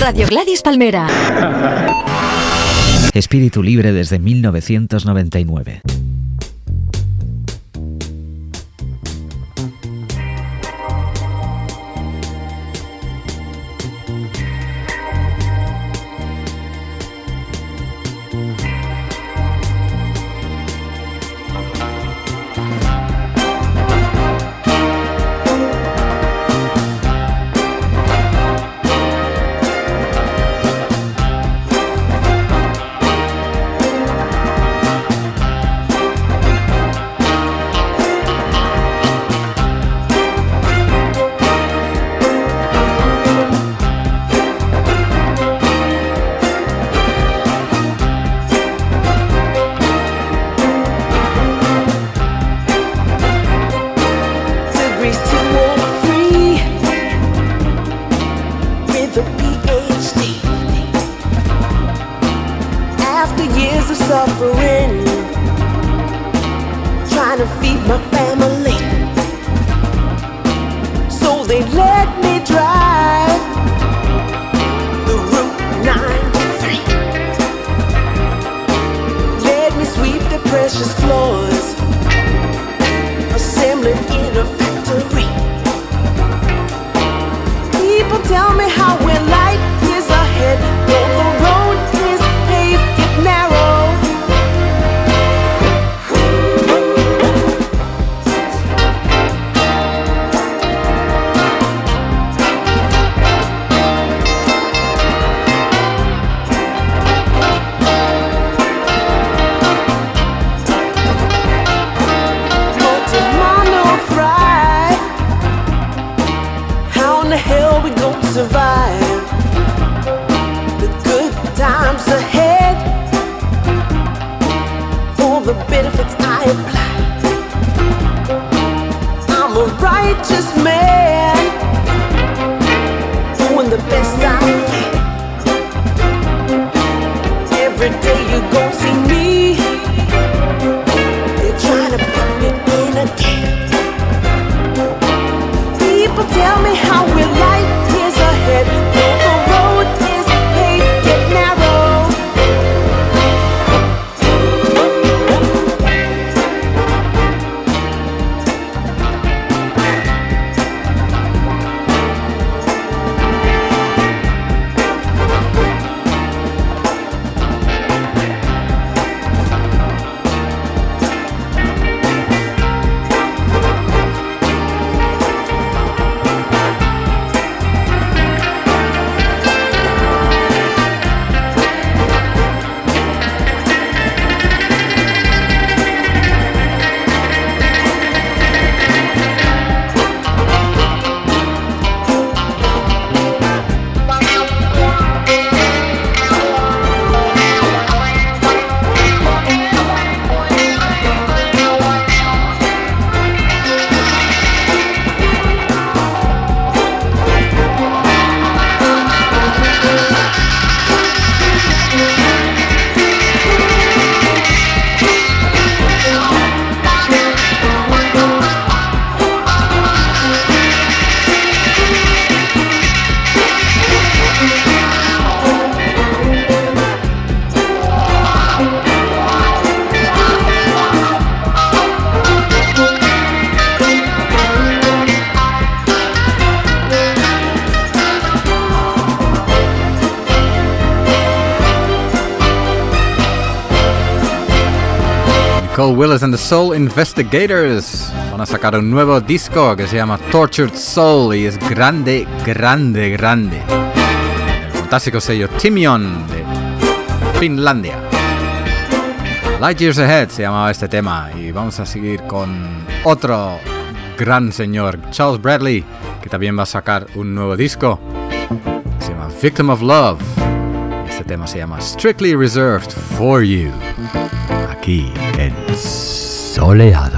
Radio Gladys Palmera. Espíritu libre desde 1999. Willis and the Soul Investigators van a sacar un nuevo disco que se llama Tortured Soul y es grande, grande, grande. El fantástico sello Timion de Finlandia. Light Years Ahead se llamaba este tema y vamos a seguir con otro gran señor, Charles Bradley, que también va a sacar un nuevo disco. Se llama Victim of Love. Este tema se llama Strictly Reserved for You. Aquí en Soleado.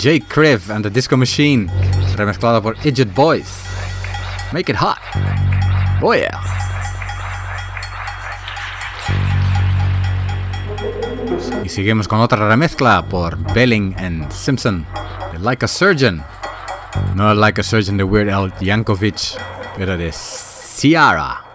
Jake Criv and the Disco Machine, remezclado por Idiot Boys. Make it hot. Oh yeah. Y seguimos con otra remezcla por Belling and Simpson, Like a Surgeon. No Like a Surgeon de Weird Al Yankovic, pero de Ciara.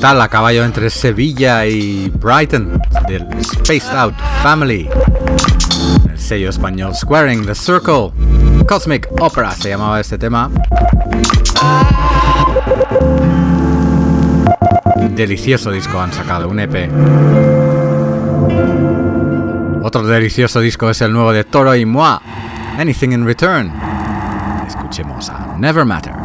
Instrumental a caballo entre Sevilla y Brighton del Spaced Out Family. El sello español Squaring the Circle. Cosmic Opera se llamaba este tema. Delicioso disco han sacado, un EP. Otro delicioso disco es el nuevo de Toro y Moi, Anything in Return. Escuchemos a Never Matter.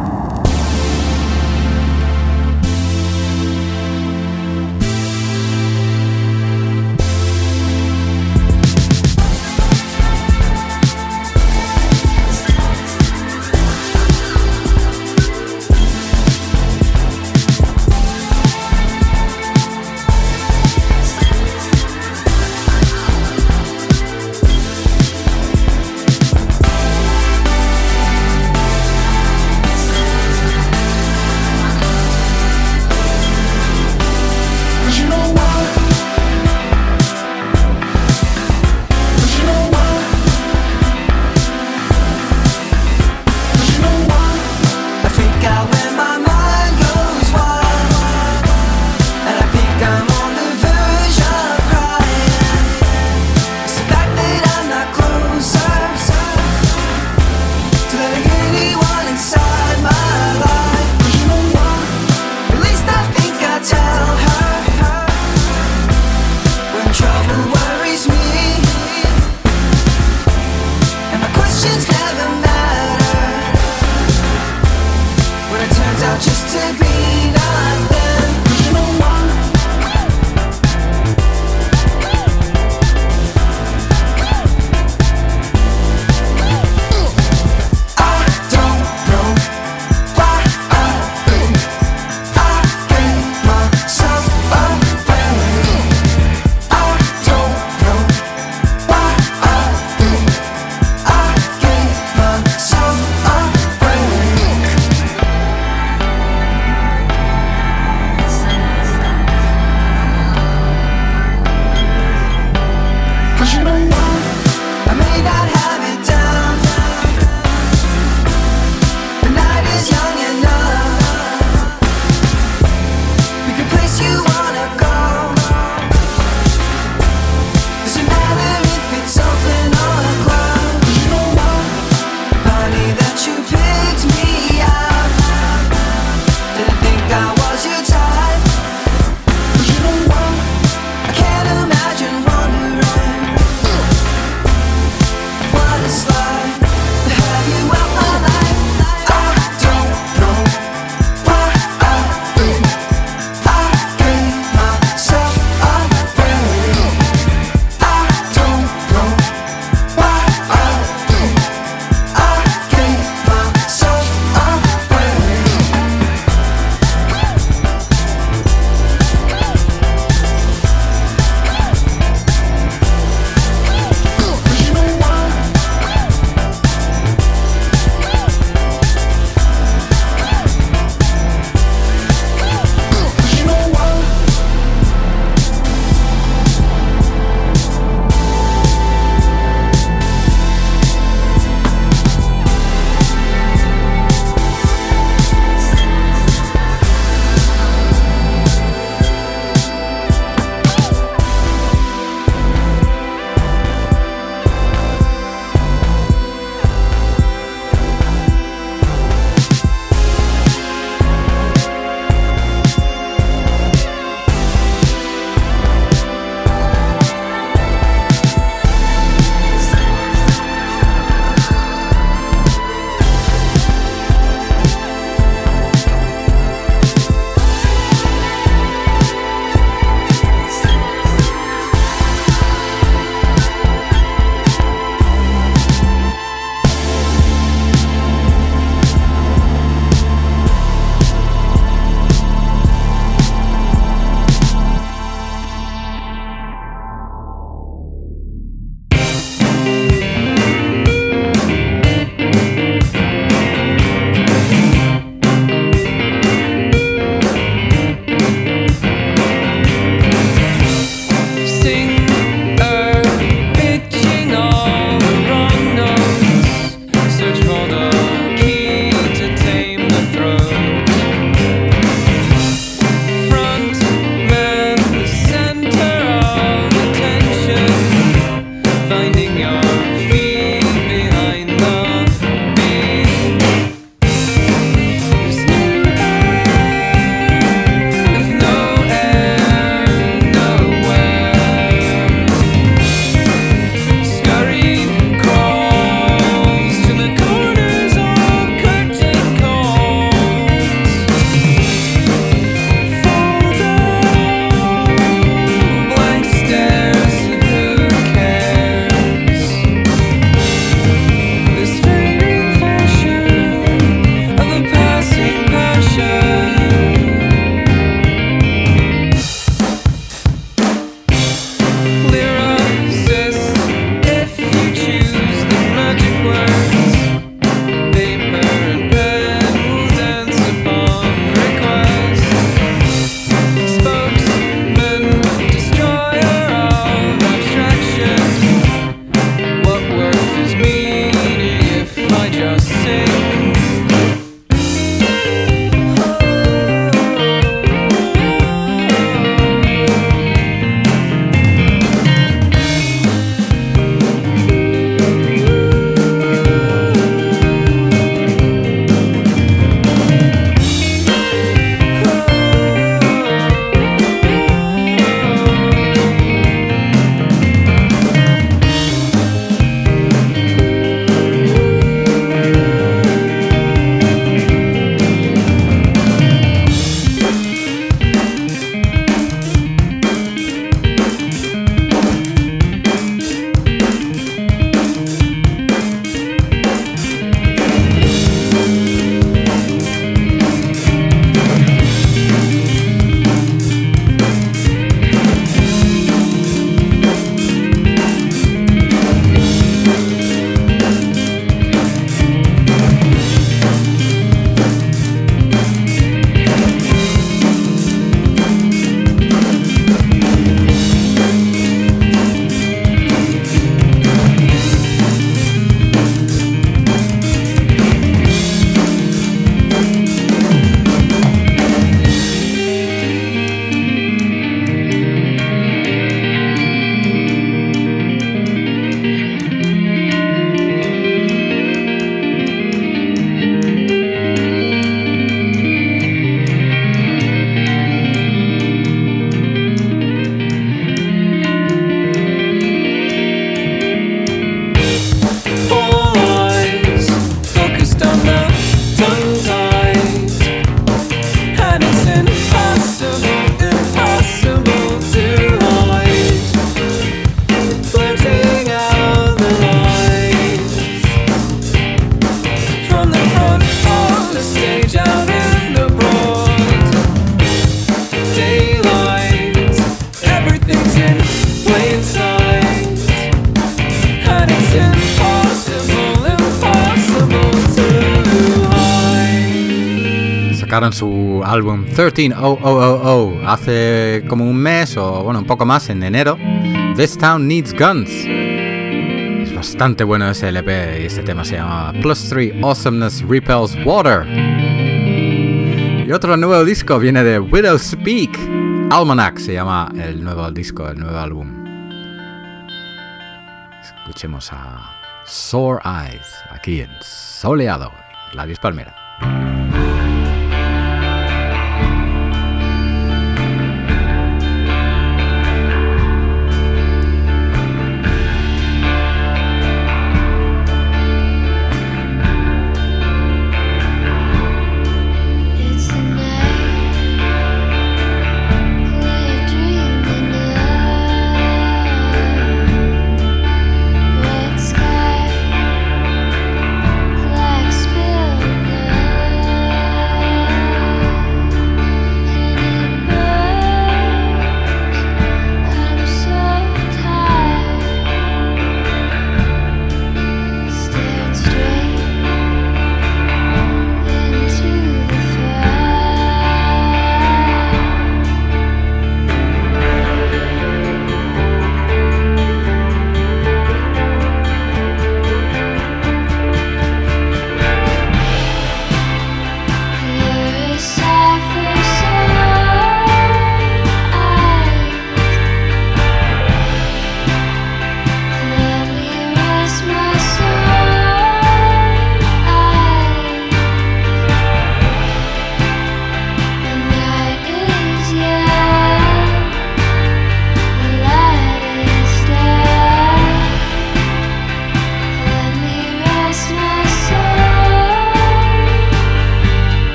Sacaron su álbum 13000 hace como un mes o bueno, un poco más en enero. This Town Needs Guns. Es bastante bueno ese LP y este tema se llama Plus 3 Awesomeness Repels Water. Y otro nuevo disco viene de Widow Speak. Almanac se llama el nuevo disco, el nuevo álbum. Escuchemos a Sore Eyes aquí en Soleado, La Palmera.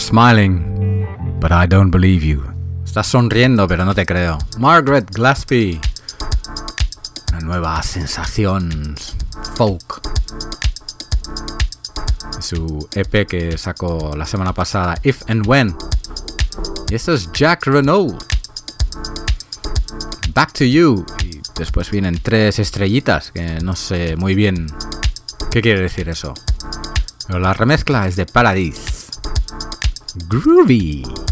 smiling, but I don't believe you. Estás sonriendo, pero no te creo. Margaret Glasby. Una nueva sensación folk. Su EP que sacó la semana pasada, If and When. Y esto es Jack Renault. Back to You. Y después vienen tres estrellitas, que no sé muy bien qué quiere decir eso. Pero la remezcla es de Paradise. groovy.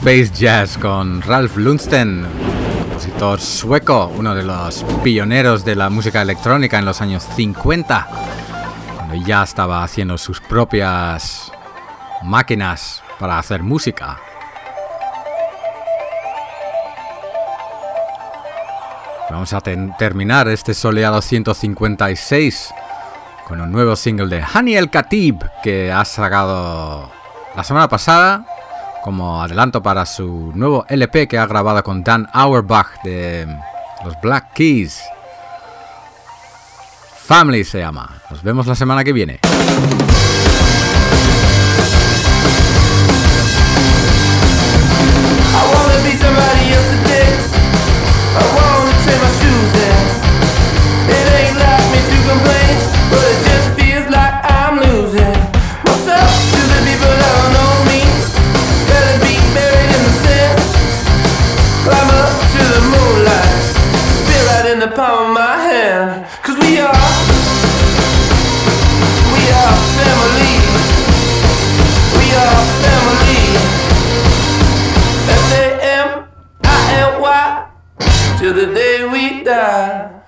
Space Jazz con Ralph Lundsten, compositor sueco, uno de los pioneros de la música electrónica en los años 50, cuando ya estaba haciendo sus propias máquinas para hacer música. Vamos a terminar este soleado 156 con un nuevo single de Hani El Khatib que ha sacado la semana pasada como adelanto para su nuevo LP que ha grabado con Dan Auerbach de los Black Keys. Family se llama. Nos vemos la semana que viene. Yeah.